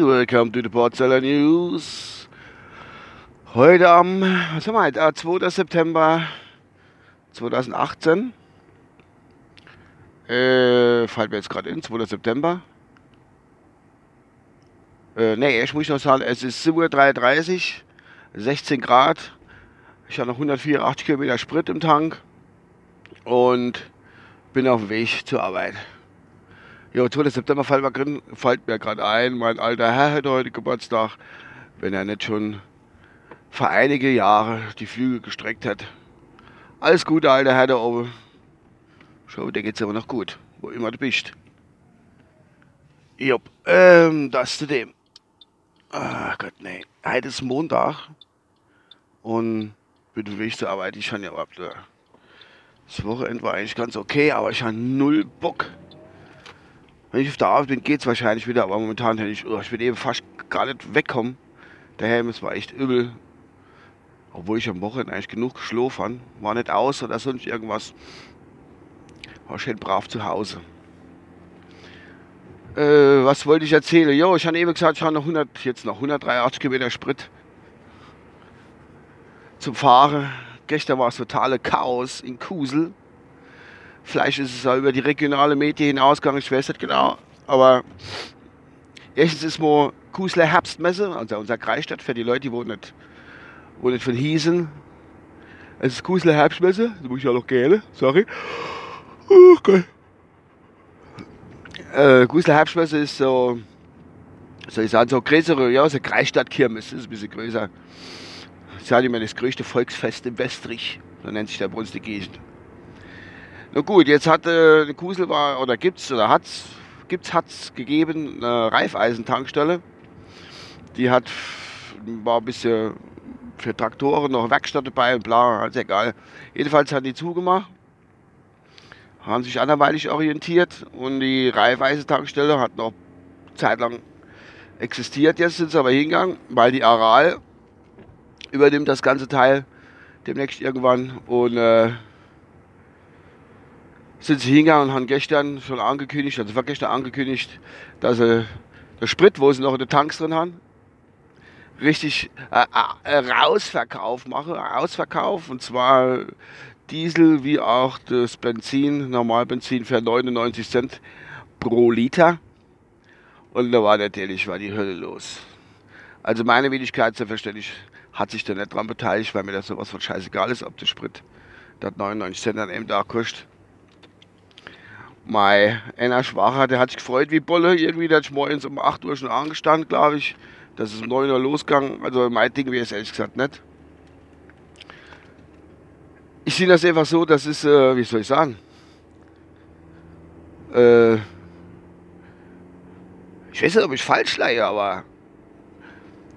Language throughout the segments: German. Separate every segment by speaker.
Speaker 1: Welcome to the Porzeller News. Heute am, was haben wir heute? 2. September 2018. Äh, fällt mir jetzt gerade in, 2. September. Äh, ne, ich muss noch sagen, es ist 7.33 Uhr, 16 Grad. Ich habe noch 184 Kilometer Sprit im Tank und bin auf dem Weg zur Arbeit. Jo, 2. September fällt mir, fällt mir gerade ein, mein alter Herr hat heute Geburtstag, wenn er nicht schon vor einige Jahre die Flügel gestreckt hat. Alles Gute, alter Herr da oben. Schau, dir geht's aber noch gut, wo immer du bist. Jupp, ähm, das zu dem. Ach Gott, nee. Heute ist Montag und auf dem Weg zur Arbeit. Ich habe ja überhaupt, das Wochenende war eigentlich ganz okay, aber ich habe null Bock wenn ich auf der Arbeit bin, geht es wahrscheinlich wieder, aber momentan hätte ich, oh, ich will eben fast gar nicht wegkommen. Der Helm, war echt übel. Obwohl ich am Wochenende eigentlich genug geschlafen war nicht aus oder sonst irgendwas. War schön brav zu Hause. Äh, was wollte ich erzählen? Jo, ich habe eben gesagt, ich habe noch 100, jetzt noch 183 Kilometer Sprit zum Fahren. Gestern war es totale Chaos in Kusel. Vielleicht ist es auch über die regionale Medien hinausgegangen, ich weiß nicht genau. Aber erstens ist mal Kusler Herbstmesse, also unser Kreisstadt für die Leute, die wo nicht, wo nicht von hießen. Es ist Kusler Herbstmesse, das muss ich auch noch gerne, sorry. Gott. Äh, Kusler Herbstmesse ist so, soll ich sagen, so größere, ja, so Kreisstadtkirmes, ist ein bisschen größer. Ich sage immer das größte Volksfest im Westrich, so nennt sich der bei uns die Gegend. Na gut, jetzt hat äh, Kusel war oder gibt's oder hat's gibt's hat's gegeben eine Reifeisentankstelle. Die hat war ein bisschen für Traktoren noch Werkstatt dabei und bla, also egal. Jedenfalls hat die zugemacht, haben sich anderweitig orientiert und die Reifeisentankstelle hat noch zeitlang existiert. Jetzt sind sie aber hingegangen, weil die Aral übernimmt das ganze Teil demnächst irgendwann und äh, sind sie hingegangen und haben gestern schon angekündigt, also war gestern angekündigt, dass sie der Sprit, wo sie noch in den Tanks drin haben, richtig äh, äh, Rausverkauf machen, Ausverkauf und zwar Diesel wie auch das Benzin, Normalbenzin für 99 Cent pro Liter. Und da war natürlich war die Hölle los. Also meine Wenigkeit, selbstverständlich, hat sich da nicht dran beteiligt, weil mir das sowas von scheißegal ist, ob der Sprit das 99 Cent an einem Tag kostet. Mei, einer Schwacher, der hat sich gefreut wie Bolle. Irgendwie, der hat morgens um 8 Uhr schon angestanden, glaube ich. Das ist um 9 Uhr losgegangen. Also mein Ding wäre es ehrlich gesagt nicht. Ich sehe das einfach so, das ist, äh, wie soll ich sagen? Äh, ich weiß nicht, ob ich falsch leihe, aber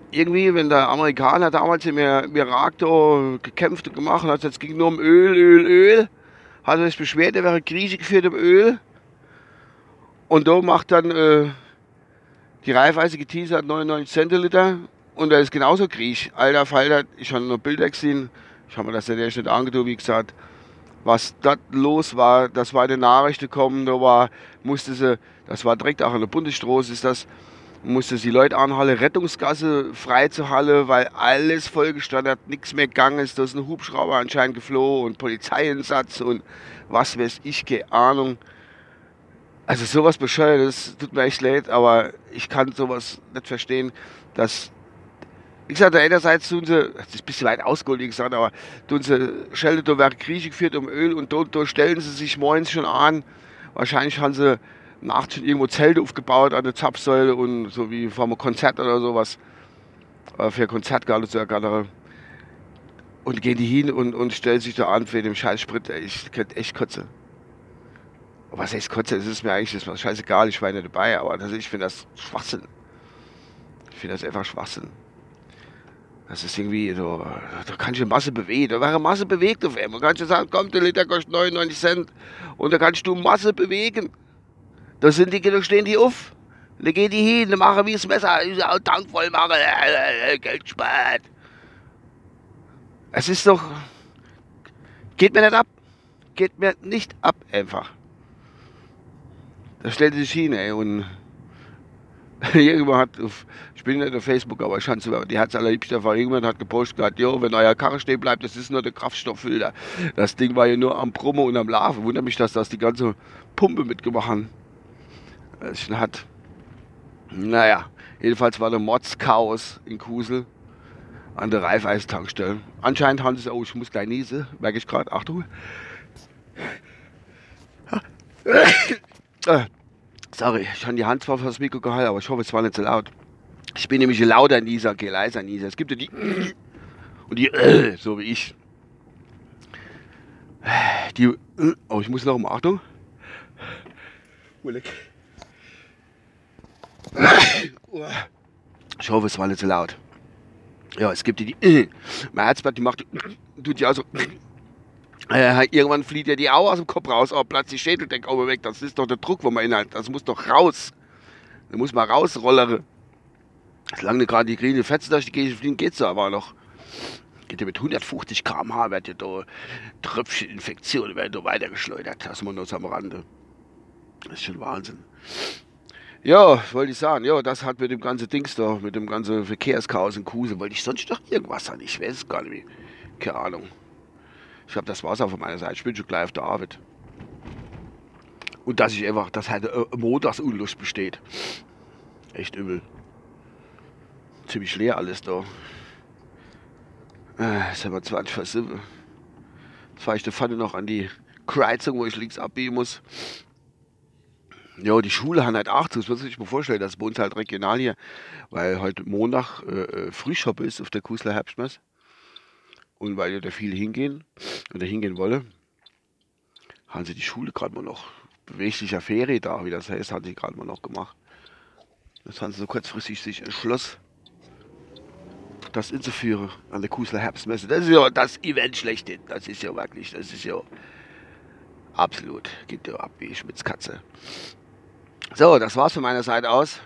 Speaker 1: irgendwie, wenn der Amerikaner damals im Irak da gekämpft und gemacht hat, es ging nur um Öl, Öl, Öl hat er sich beschwert, er wäre Krise geführt im Öl. Und da macht dann äh, die Reifeise geteasert 99 Zentiliter und er ist genauso Griech. Alter Falter, ich habe nur Bilder gesehen, ich habe mir das ja nicht angetan, wie gesagt, was da los war, das war in den Nachrichten gekommen, da war, musste sie, das war direkt auch an der Bundesstraße, ist das, musste sie Leute anhalten, Rettungsgasse frei zu halten, weil alles vollgestanden hat, nichts mehr gegangen ist. Da ist ein Hubschrauber anscheinend geflohen und Polizeieinsatz und was weiß ich, keine Ahnung. Also sowas bescheuertes, tut mir echt leid, aber ich kann sowas nicht verstehen, dass wie gesagt, einerseits tun sie, das ist ein bisschen weit ausgeholt, wie gesagt, aber tun sie, Schelde, da wird Krieg geführt um Öl und da stellen sie sich morgens schon an. Wahrscheinlich haben sie nachts schon irgendwo Zelte aufgebaut an der Zapfsäule und so wie vor einem Konzert oder sowas. Äh, für Konzert gerade zu ergattern. Und gehen die hin und, und stellen sich da an für den scheiß Sprit. Ich könnte echt kotzen. Was heißt kotze? Es ist mir eigentlich das ist scheißegal, ich war nicht dabei, aber das, ich finde das Schwachsinn. Ich finde das einfach Schwachsinn. Das ist irgendwie so, da kann ich eine Masse bewegen. Da wäre Masse bewegt auf einmal. Da kannst du sagen, komm, der Liter kostet 99 Cent. Und da kannst du Masse bewegen. Da sind die, da stehen die auf. Da gehen die hin, dann machen wie das Messer, Tank voll machen, äh, äh, Geld spart. Es ist doch. Geht mir nicht ab. Geht mir nicht ab, einfach. Da stellte sich hin, ey, und irgendwann hat, auf, ich bin nicht auf Facebook, aber ich habe die hat es allerliebst davon, irgendwann hat gepostet gesagt, jo, wenn euer Karre stehen bleibt, das ist nur der Kraftstofffilter. Das Ding war ja nur am Promo und am Laufen. Wundert mich, dass das die ganze Pumpe mitgemacht hat. Naja, jedenfalls war der Mods-Chaos in Kusel an der Reifeistankstelle. Anscheinend haben sie oh, ich muss gleich niesen, merke ich gerade, Achtung. Äh, sorry, ich habe die Hand zwar fürs Mikro gehalten, aber ich hoffe, es war nicht so laut. Ich bin nämlich lauter Nieser, okay, leiser Nieser. Es gibt ja die und die so wie ich. Die, oh, ich muss noch um Achtung. Ich hoffe, es war nicht so laut. Ja, es gibt die, die mein Herzblatt, die macht, tut ja so. Äh, irgendwann flieht ja die Augen aus dem Kopf raus, oh, plötzlich Schädeldecke oben weg. Das ist doch der Druck, wo man inhalt. Das muss doch raus. Da muss man rausrollere. Solange gerade die grüne Fetzen durch die Gegend fliegen, geht's so aber noch. Geht ja mit 150 km/h, wird ja da Tröpfcheninfektionen werden da weitergeschleudert. Das man nur am Rande. Das ist schon Wahnsinn. Ja, wollte ich sagen, ja, das hat mit dem ganzen Dings da, mit dem ganzen Verkehrschaos in Kuse, wollte ich sonst noch irgendwas an. Ich weiß es gar nicht. Keine Ahnung. Ich glaube, das war es auch von meiner Seite. Ich bin schon gleich auf der Arbeit. Und dass ich einfach, dass halt äh, Montagsunlust besteht. Echt übel. Ziemlich leer alles da. Äh, ist aber 20 vor 7. Jetzt fahre ich der Pfanne noch an die Kreuzung, wo ich links abbiegen muss. Ja, die Schule hat halt auch zu. Das muss sich mal vorstellen, das ist bei uns halt regional hier, weil heute Montag äh, äh Frühshop ist auf der Kusler Herbstmesse. Und weil da viele hingehen oder hingehen wollen, haben sie die Schule gerade mal noch beweglicher Ferie da, wie das heißt, haben sie gerade mal noch gemacht. Das haben sie so kurzfristig sich entschlossen, das inzuführen an der Kusler Herbstmesse. Das ist ja das Event schlechthin. Das ist ja wirklich, das ist ja absolut, geht ja ab wie Schmitzkatze. So, das war's von meiner Seite aus.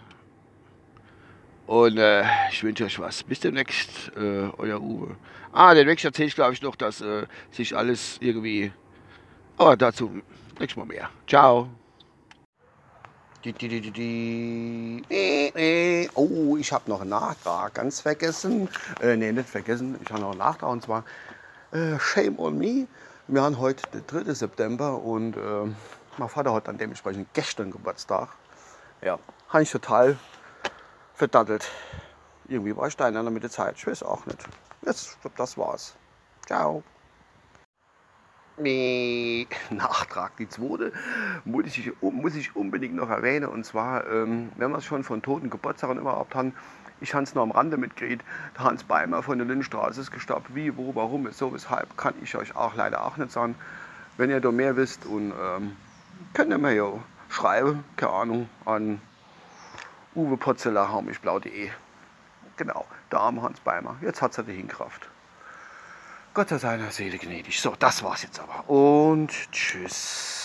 Speaker 1: Und äh, ich wünsche euch was. Bis demnächst, äh, euer Uwe. Ah, Weg erzähle ich, glaube ich, noch, dass äh, sich alles irgendwie. Aber dazu nächstes Mal mehr. Ciao. Oh, ich habe noch einen Nachtrag ganz vergessen. Äh, nee, nicht vergessen. Ich habe noch einen Nachtrag und zwar äh, Shame on Me. Wir haben heute den 3. September und äh, mein Vater hat dann dementsprechend gestern Geburtstag. Ja, habe ich total verdattelt. Irgendwie war ich da in mit der Zeit. Ich weiß auch nicht. Jetzt, das war's. Ciao. Nee, Nachtrag, die zweite muss ich, muss ich unbedingt noch erwähnen. Und zwar, ähm, wenn wir es schon von toten Geburtstagen überhaupt haben, ich habe es nur am Rande mitgekriegt, der Hans Beimer von der Lindenstraße ist gestorben. Wie, wo, warum, so, weshalb, kann ich euch auch leider auch nicht sagen. Wenn ihr da mehr wisst und ähm, könnt ihr mir ja schreiben, keine Ahnung, an uwepotzeler.blau.de. Genau, der arme Hans Beimer. Jetzt hat er die Hinkraft. Gott sei seiner Seele gnädig. So, das war's jetzt aber. Und tschüss.